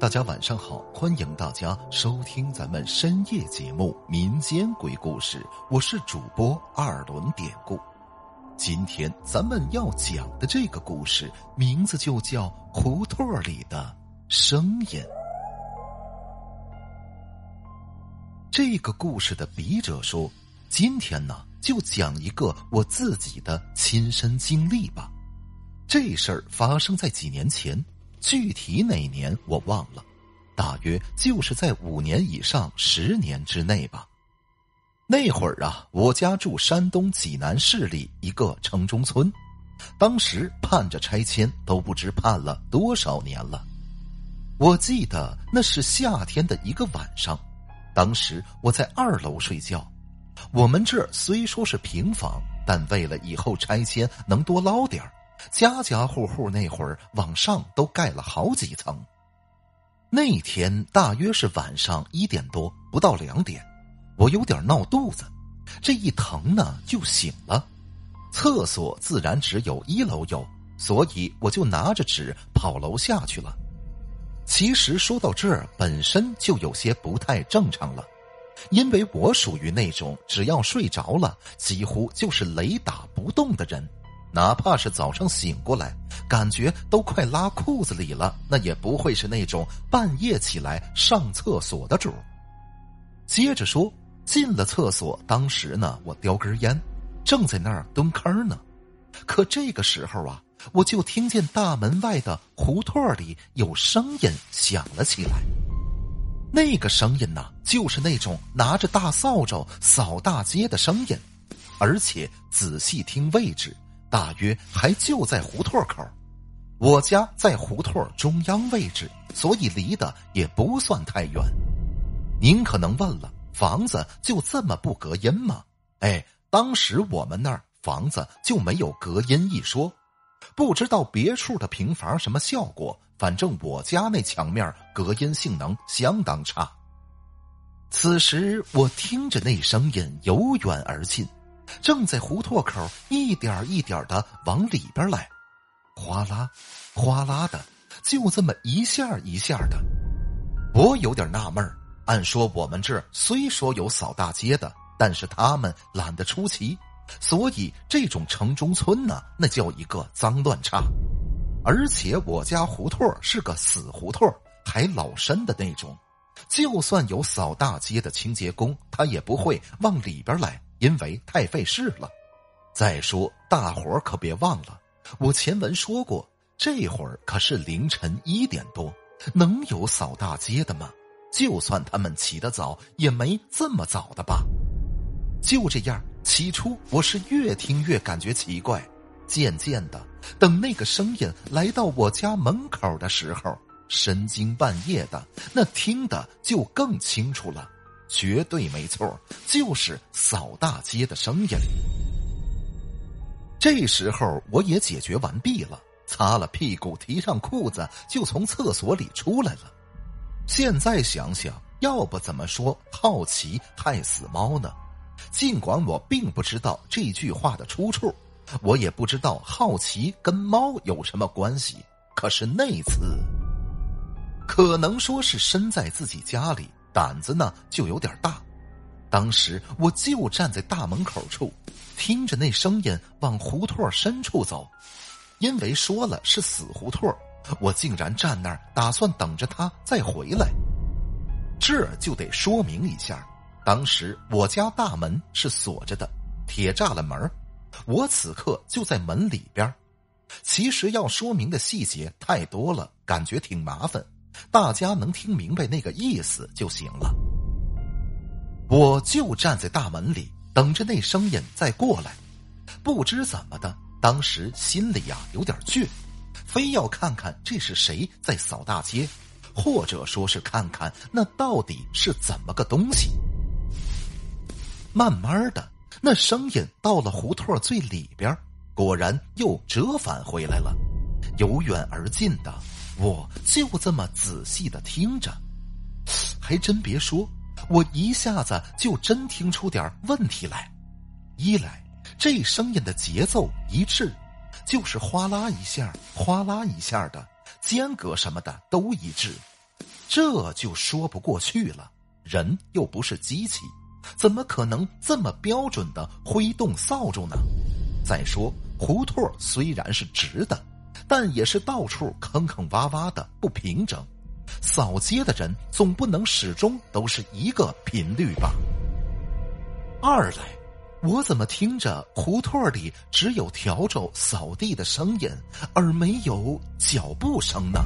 大家晚上好，欢迎大家收听咱们深夜节目《民间鬼故事》，我是主播二轮典故。今天咱们要讲的这个故事，名字就叫《胡同里的声音》。这个故事的笔者说：“今天呢，就讲一个我自己的亲身经历吧。这事儿发生在几年前。”具体哪年我忘了，大约就是在五年以上十年之内吧。那会儿啊，我家住山东济南市里一个城中村，当时盼着拆迁，都不知盼了多少年了。我记得那是夏天的一个晚上，当时我在二楼睡觉。我们这儿虽说是平房，但为了以后拆迁能多捞点儿。家家户户那会儿往上都盖了好几层。那天大约是晚上一点多，不到两点，我有点闹肚子，这一疼呢就醒了。厕所自然只有一楼有，所以我就拿着纸跑楼下去了。其实说到这儿，本身就有些不太正常了，因为我属于那种只要睡着了，几乎就是雷打不动的人。哪怕是早上醒过来，感觉都快拉裤子里了，那也不会是那种半夜起来上厕所的主。接着说，进了厕所，当时呢，我叼根烟，正在那儿蹲坑呢。可这个时候啊，我就听见大门外的胡同里有声音响了起来。那个声音呢，就是那种拿着大扫帚扫大街的声音，而且仔细听位置。大约还就在胡同口，我家在胡同中央位置，所以离得也不算太远。您可能问了，房子就这么不隔音吗？哎，当时我们那儿房子就没有隔音一说，不知道别处的平房什么效果，反正我家那墙面隔音性能相当差。此时我听着那声音由远而近。正在胡同口一点一点的往里边来，哗啦，哗啦的，就这么一下一下的。我有点纳闷按说我们这虽说有扫大街的，但是他们懒得出奇，所以这种城中村呢，那叫一个脏乱差。而且我家胡同是个死胡同，还老深的那种，就算有扫大街的清洁工，他也不会往里边来。因为太费事了。再说，大伙儿可别忘了，我前文说过，这会儿可是凌晨一点多，能有扫大街的吗？就算他们起得早，也没这么早的吧。就这样，起初我是越听越感觉奇怪，渐渐的，等那个声音来到我家门口的时候，深更半夜的，那听的就更清楚了。绝对没错，就是扫大街的声音。这时候我也解决完毕了，擦了屁股，提上裤子，就从厕所里出来了。现在想想，要不怎么说好奇害死猫呢？尽管我并不知道这句话的出处，我也不知道好奇跟猫有什么关系。可是那次，可能说是身在自己家里。胆子呢就有点大，当时我就站在大门口处，听着那声音往胡同深处走，因为说了是死胡同，我竟然站那儿打算等着他再回来。这就得说明一下，当时我家大门是锁着的，铁栅栏门，我此刻就在门里边。其实要说明的细节太多了，感觉挺麻烦。大家能听明白那个意思就行了。我就站在大门里等着那声音再过来。不知怎么的，当时心里呀有点倔，非要看看这是谁在扫大街，或者说是看看那到底是怎么个东西。慢慢的，那声音到了胡同最里边，果然又折返回来了，由远而近的。我就这么仔细的听着，还真别说，我一下子就真听出点问题来。一来，这声音的节奏一致，就是哗啦一下、哗啦一下的，间隔什么的都一致；这就说不过去了。人又不是机器，怎么可能这么标准的挥动扫帚呢？再说，胡同虽然是直的，但也是到处坑坑洼洼的，不平整。扫街的人总不能始终都是一个频率吧？二来，我怎么听着胡同里只有笤帚扫地的声音，而没有脚步声呢？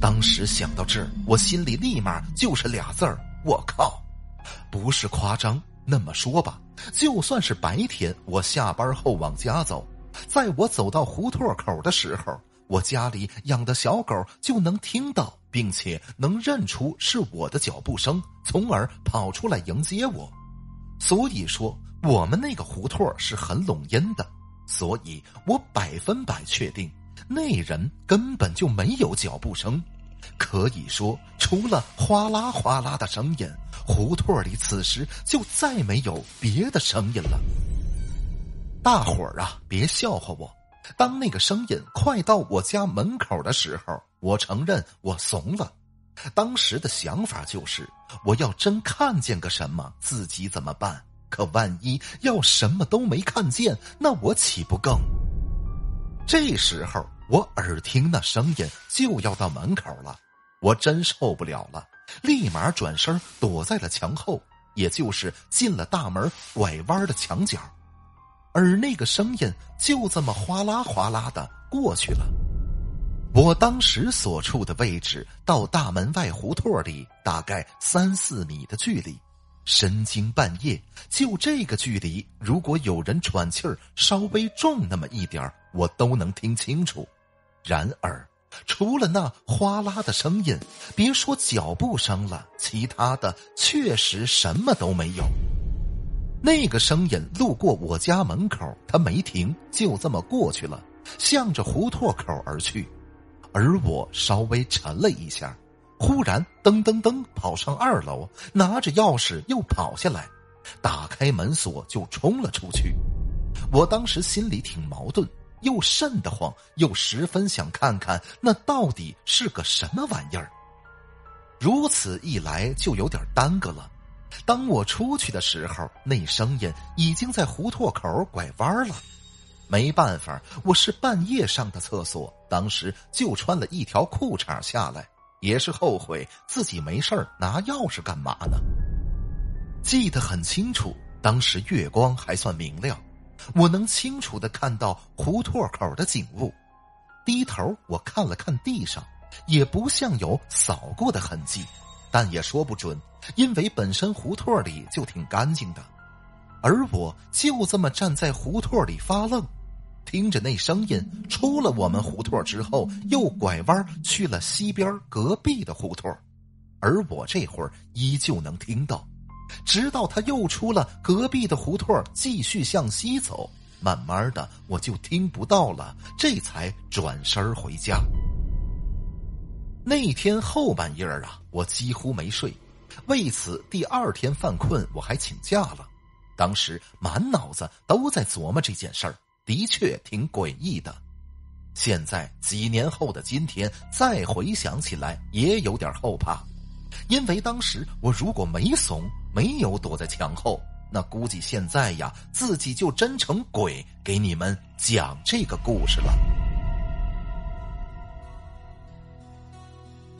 当时想到这儿，我心里立马就是俩字儿：我靠！不是夸张。那么说吧，就算是白天，我下班后往家走，在我走到胡同口的时候。我家里养的小狗就能听到，并且能认出是我的脚步声，从而跑出来迎接我。所以说，我们那个胡同是很拢音的，所以我百分百确定那人根本就没有脚步声。可以说，除了哗啦哗啦的声音，胡同里此时就再没有别的声音了。大伙儿啊，别笑话我。当那个声音快到我家门口的时候，我承认我怂了。当时的想法就是，我要真看见个什么，自己怎么办？可万一要什么都没看见，那我岂不更？这时候我耳听那声音就要到门口了，我真受不了了，立马转身躲在了墙后，也就是进了大门拐弯的墙角。而那个声音就这么哗啦哗啦的过去了。我当时所处的位置到大门外胡同里大概三四米的距离，深更半夜就这个距离，如果有人喘气儿稍微重那么一点儿我都能听清楚。然而，除了那哗啦的声音，别说脚步声了，其他的确实什么都没有。那个声音路过我家门口，他没停，就这么过去了，向着胡同口而去。而我稍微沉了一下，忽然噔噔噔跑上二楼，拿着钥匙又跑下来，打开门锁就冲了出去。我当时心里挺矛盾，又瘆得慌，又十分想看看那到底是个什么玩意儿。如此一来，就有点耽搁了。当我出去的时候，那声音已经在胡同口拐弯了。没办法，我是半夜上的厕所，当时就穿了一条裤衩下来，也是后悔自己没事拿钥匙干嘛呢？记得很清楚，当时月光还算明亮，我能清楚的看到胡同口的景物。低头我看了看地上，也不像有扫过的痕迹。但也说不准，因为本身胡同里就挺干净的，而我就这么站在胡同里发愣，听着那声音出了我们胡同之后，又拐弯去了西边隔壁的胡同，而我这会儿依旧能听到，直到他又出了隔壁的胡同，继续向西走，慢慢的我就听不到了，这才转身回家。那天后半夜啊，我几乎没睡，为此第二天犯困，我还请假了。当时满脑子都在琢磨这件事儿，的确挺诡异的。现在几年后的今天再回想起来，也有点后怕，因为当时我如果没怂，没有躲在墙后，那估计现在呀，自己就真成鬼给你们讲这个故事了。